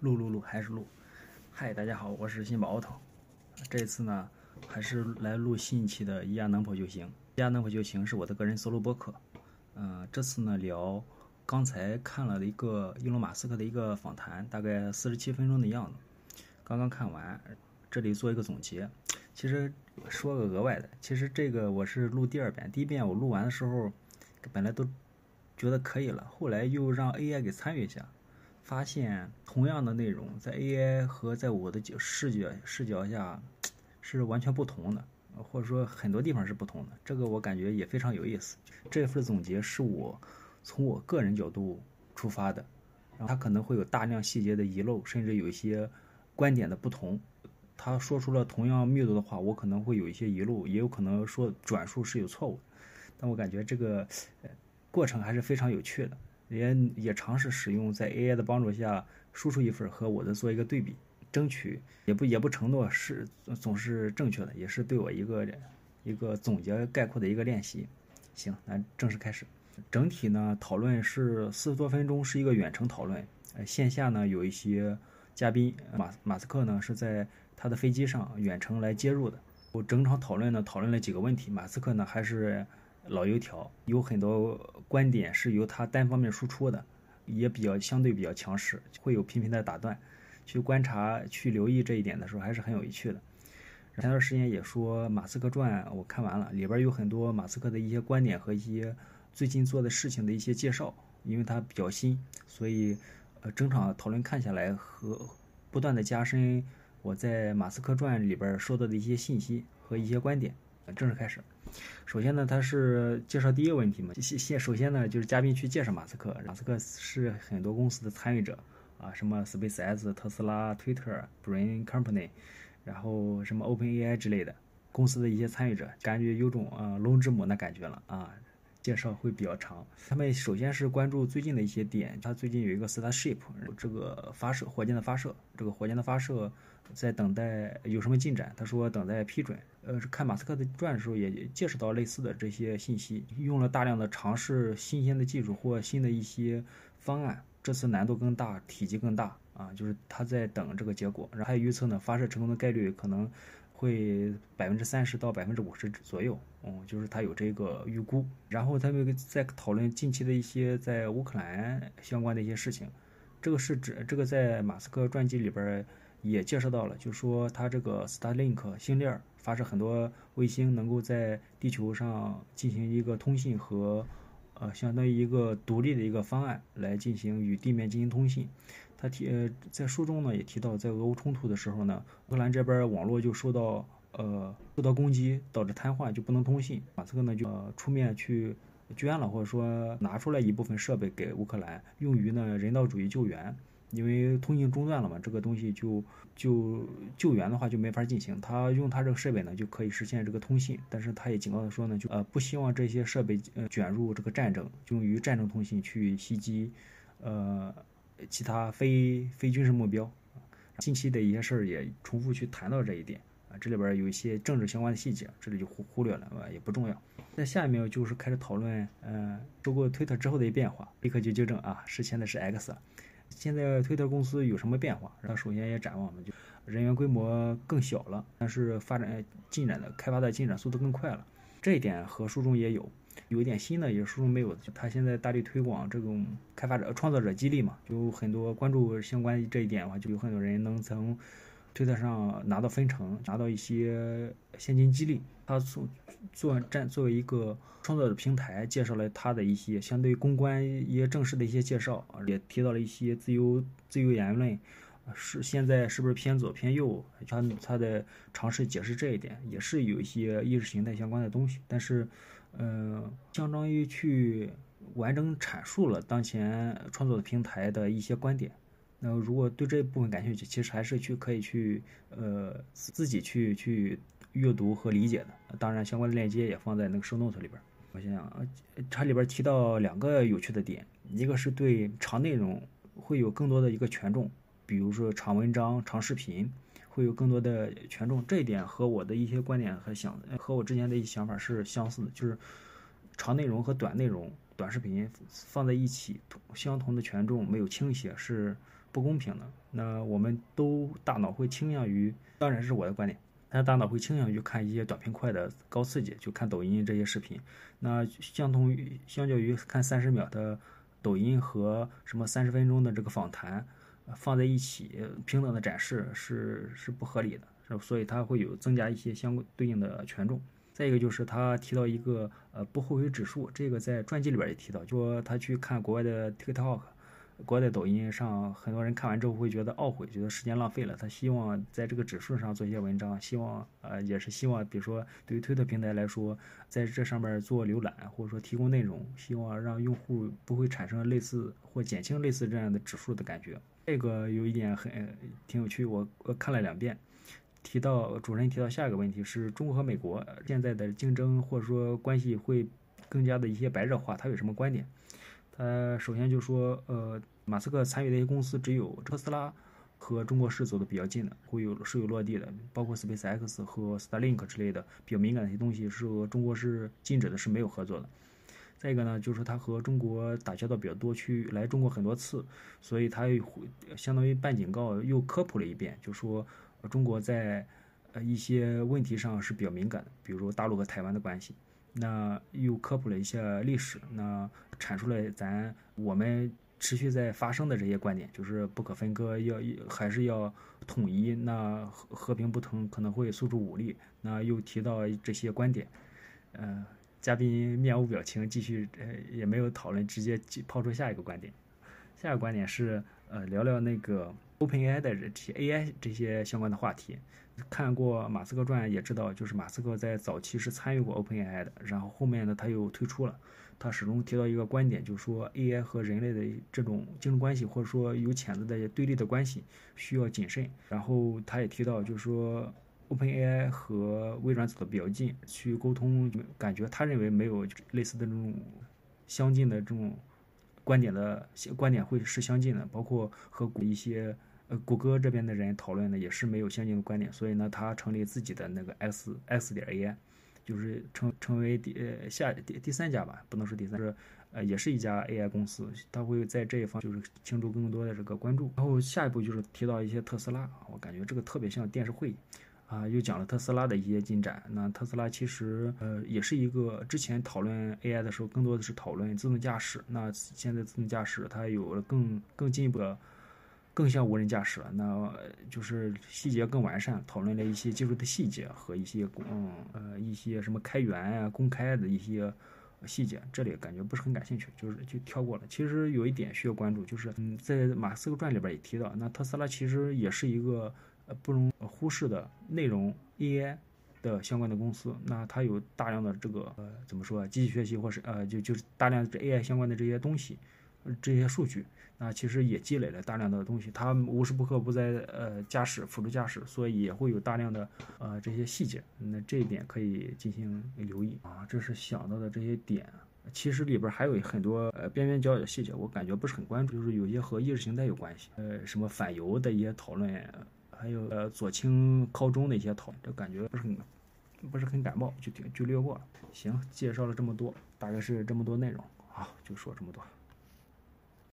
录录录还是录。嗨，大家好，我是新宝奥特。这次呢，还是来录新一期的“一亚能否就行”。“一亚能否就行”是我的个人 solo 播客。嗯，这次呢聊刚才看了一个伊隆马斯克的一个访谈，大概四十七分钟的样子。刚刚看完，这里做一个总结。其实说个额外的，其实这个我是录第二遍，第一遍我录完的时候，本来都觉得可以了，后来又让 AI 给参与一下。发现同样的内容，在 AI 和在我的视觉视角下是完全不同的，或者说很多地方是不同的。这个我感觉也非常有意思。这份总结是我从我个人角度出发的，然后他可能会有大量细节的遗漏，甚至有一些观点的不同。他说出了同样密度的话，我可能会有一些遗漏，也有可能说转述是有错误。但我感觉这个过程还是非常有趣的。也也尝试使用，在 AI 的帮助下输出一份和我的做一个对比，争取也不也不承诺是总是正确的，也是对我一个一个总结概括的一个练习。行，那正式开始。整体呢，讨论是四十多分钟，是一个远程讨论。呃，线下呢有一些嘉宾，马马斯克呢是在他的飞机上远程来接入的。我整场讨论呢讨论了几个问题，马斯克呢还是。老油条有很多观点是由他单方面输出的，也比较相对比较强势，会有频频的打断。去观察、去留意这一点的时候，还是很有趣的。前段时间也说《马斯克传》，我看完了，里边有很多马斯克的一些观点和一些最近做的事情的一些介绍。因为它比较新，所以呃，整场讨论看下来和不断的加深我在《马斯克传》里边收到的一些信息和一些观点。正式开始。首先呢，他是介绍第一个问题嘛。先先首先呢，就是嘉宾去介绍马斯克。马斯克是很多公司的参与者啊，什么 SpaceX、特斯拉、Twitter、Brain Company，然后什么 OpenAI 之类的公司的一些参与者，感觉有种啊龙之母那感觉了啊。介绍会比较长。他们首先是关注最近的一些点。他最近有一个 Starship 这个发射火箭的发射，这个火箭的发射。在等待有什么进展？他说等待批准。呃，看马斯克的传的时候也介绍到类似的这些信息，用了大量的尝试新鲜的技术或新的一些方案。这次难度更大，体积更大啊，就是他在等这个结果。然后还预测呢，发射成功的概率可能会百分之三十到百分之五十左右。嗯，就是他有这个预估。然后他们在讨论近期的一些在乌克兰相关的一些事情。这个是指这个在马斯克传记里边。也介绍到了，就说它这个 Starlink 星链发射很多卫星，能够在地球上进行一个通信和，呃，相当于一个独立的一个方案来进行与地面进行通信。他提呃在书中呢也提到，在俄乌冲突的时候呢，乌克兰这边网络就受到呃受到攻击，导致瘫痪，就不能通信。马斯克呢就呃出面去捐了，或者说拿出来一部分设备给乌克兰，用于呢人道主义救援。因为通信中断了嘛，这个东西就就救援的话就没法进行。他用他这个设备呢，就可以实现这个通信。但是他也警告他说呢，就呃不希望这些设备呃卷入这个战争，用于战争通信去袭击呃其他非非军事目标。近期的一些事儿也重复去谈到这一点啊，这里边有一些政治相关的细节，这里就忽忽略了，也不重要。那下一秒就是开始讨论，嗯，收购推特之后的一变化，立刻就纠正啊，是现在是 X。现在推特公司有什么变化？然后首先也展望嘛，就人员规模更小了，但是发展进展的开发的进展速度更快了。这一点和书中也有，有一点新的也书中没有。他现在大力推广这种开发者、创作者激励嘛，就很多关注相关这一点的话，就有很多人能从。推特上拿到分成，拿到一些现金激励。他做做站作为一个创作者平台，介绍了他的一些相对公关一些正式的一些介绍，也提到了一些自由自由言论是现在是不是偏左偏右？他他的尝试解释这一点，也是有一些意识形态相关的东西。但是，嗯，相当于去完整阐述了当前创作的平台的一些观点。那如果对这一部分感兴趣，其实还是去可以去呃自己去去阅读和理解的。当然，相关的链接也放在那个 show note 里边。我想想，它里边提到两个有趣的点，一个是对长内容会有更多的一个权重，比如说长文章、长视频会有更多的权重。这一点和我的一些观点和想和我之前的一些想法是相似的，就是长内容和短内容、短视频放在一起，相同的权重没有倾斜是。不公平的。那我们都大脑会倾向于，当然是我的观点，但大脑会倾向于看一些短平快的高刺激，就看抖音这些视频。那相同于相较于看三十秒的抖音和什么三十分钟的这个访谈放在一起平等的展示是是不合理的，所以它会有增加一些相对应的权重。再一个就是他提到一个呃不后悔指数，这个在传记里边也提到，就说他去看国外的 TikTok，国外抖音上，很多人看完之后会觉得懊悔，觉得时间浪费了。他希望在这个指数上做一些文章，希望呃也是希望，比如说对于推特平台来说，在这上面做浏览或者说提供内容，希望让用户不会产生类似或减轻类似这样的指数的感觉。这个有一点很挺有趣，我我看了两遍。提到主持人提到下一个问题是中国和美国现在的竞争或者说关系会更加的一些白热化，他有什么观点？他首先就说，呃，马斯克参与的一些公司只有特斯拉和中国是走的比较近的，会有是有落地的，包括 SpaceX 和 Starlink 之类的比较敏感的一些东西是和中国是禁止的，是没有合作的。再一个呢，就是他和中国打交道比较多，去来中国很多次，所以他又相当于半警告又科普了一遍，就说。中国在呃一些问题上是比较敏感的，比如说大陆和台湾的关系，那又科普了一些历史，那阐述了咱我们持续在发生的这些观点，就是不可分割，要还是要统一，那和和平不同可能会诉诸武力，那又提到这些观点，呃，嘉宾面无表情，继续呃也没有讨论，直接抛出下一个观点，下一个观点是呃聊聊那个。OpenAI 的这些 AI 这些相关的话题，看过马斯克传也知道，就是马斯克在早期是参与过 OpenAI 的，然后后面呢他又退出了。他始终提到一个观点，就是说 AI 和人类的这种竞争关系，或者说有潜在的对立的关系，需要谨慎。然后他也提到，就是说 OpenAI 和微软走的比较近，去沟通，感觉他认为没有类似的这种相近的这种。观点的观点会是相近的，包括和一些呃谷歌这边的人讨论的也是没有相近的观点，所以呢，他成立自己的那个 X X 点 AI，就是成成为第呃下第第三家吧，不能说第三，是呃也是一家 AI 公司，他会在这一方就是倾注更多的这个关注。然后下一步就是提到一些特斯拉，我感觉这个特别像电视会议。啊，又讲了特斯拉的一些进展。那特斯拉其实呃也是一个之前讨论 AI 的时候，更多的是讨论自动驾驶。那现在自动驾驶它有了更更进一步的，更像无人驾驶了。那就是细节更完善，讨论了一些技术的细节和一些嗯呃一些什么开源啊、公开的一些细节。这里感觉不是很感兴趣，就是就跳过了。其实有一点需要关注，就是嗯在马斯克传里边也提到，那特斯拉其实也是一个。呃，不容忽视的内容 AI 的相关的公司，那它有大量的这个呃，怎么说啊，机器学习或是呃，就就是大量这 AI 相关的这些东西，这些数据，那其实也积累了大量的东西。它无时不刻不在呃驾驶辅助驾驶，所以也会有大量的呃这些细节。那这一点可以进行留意啊。这是想到的这些点，其实里边还有很多呃边边角角细节，我感觉不是很关注，就是有些和意识形态有关系，呃，什么反犹的一些讨论。还有呃左倾靠中的一些讨论，这感觉不是很不是很感冒，就就略过了。行，介绍了这么多，大概是这么多内容，好，就说这么多。